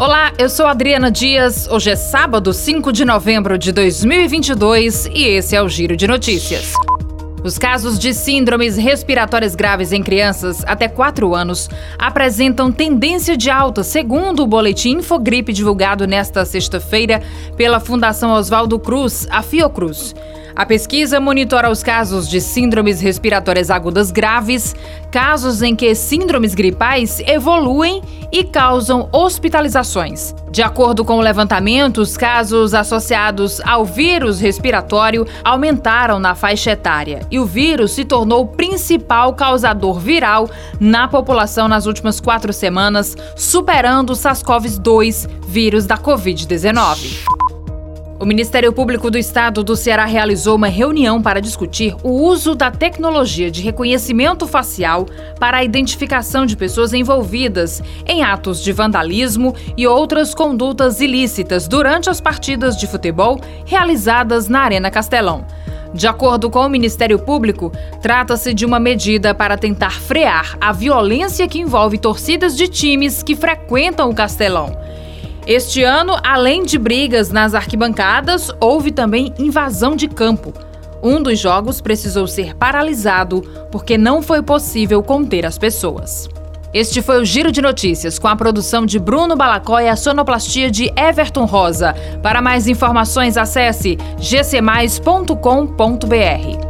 Olá, eu sou Adriana Dias. Hoje é sábado, 5 de novembro de 2022 e esse é o Giro de Notícias. Os casos de síndromes respiratórias graves em crianças até 4 anos apresentam tendência de alta, segundo o boletim Infogripe divulgado nesta sexta-feira pela Fundação Oswaldo Cruz, a Fiocruz. A pesquisa monitora os casos de síndromes respiratórias agudas graves, casos em que síndromes gripais evoluem e causam hospitalizações. De acordo com o levantamento, os casos associados ao vírus respiratório aumentaram na faixa etária e o vírus se tornou o principal causador viral na população nas últimas quatro semanas, superando o SARS-CoV-2, vírus da Covid-19. O Ministério Público do Estado do Ceará realizou uma reunião para discutir o uso da tecnologia de reconhecimento facial para a identificação de pessoas envolvidas em atos de vandalismo e outras condutas ilícitas durante as partidas de futebol realizadas na Arena Castelão. De acordo com o Ministério Público, trata-se de uma medida para tentar frear a violência que envolve torcidas de times que frequentam o Castelão. Este ano, além de brigas nas arquibancadas, houve também invasão de campo. Um dos jogos precisou ser paralisado porque não foi possível conter as pessoas. Este foi o Giro de Notícias, com a produção de Bruno Balacó e a sonoplastia de Everton Rosa. Para mais informações, acesse gcmais.com.br.